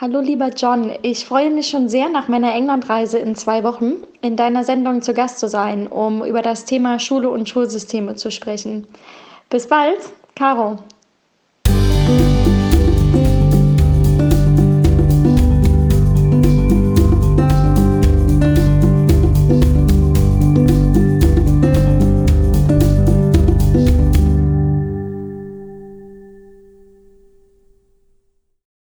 Hallo lieber John, ich freue mich schon sehr, nach meiner Englandreise in zwei Wochen in deiner Sendung zu Gast zu sein, um über das Thema Schule und Schulsysteme zu sprechen. Bis bald, Caro.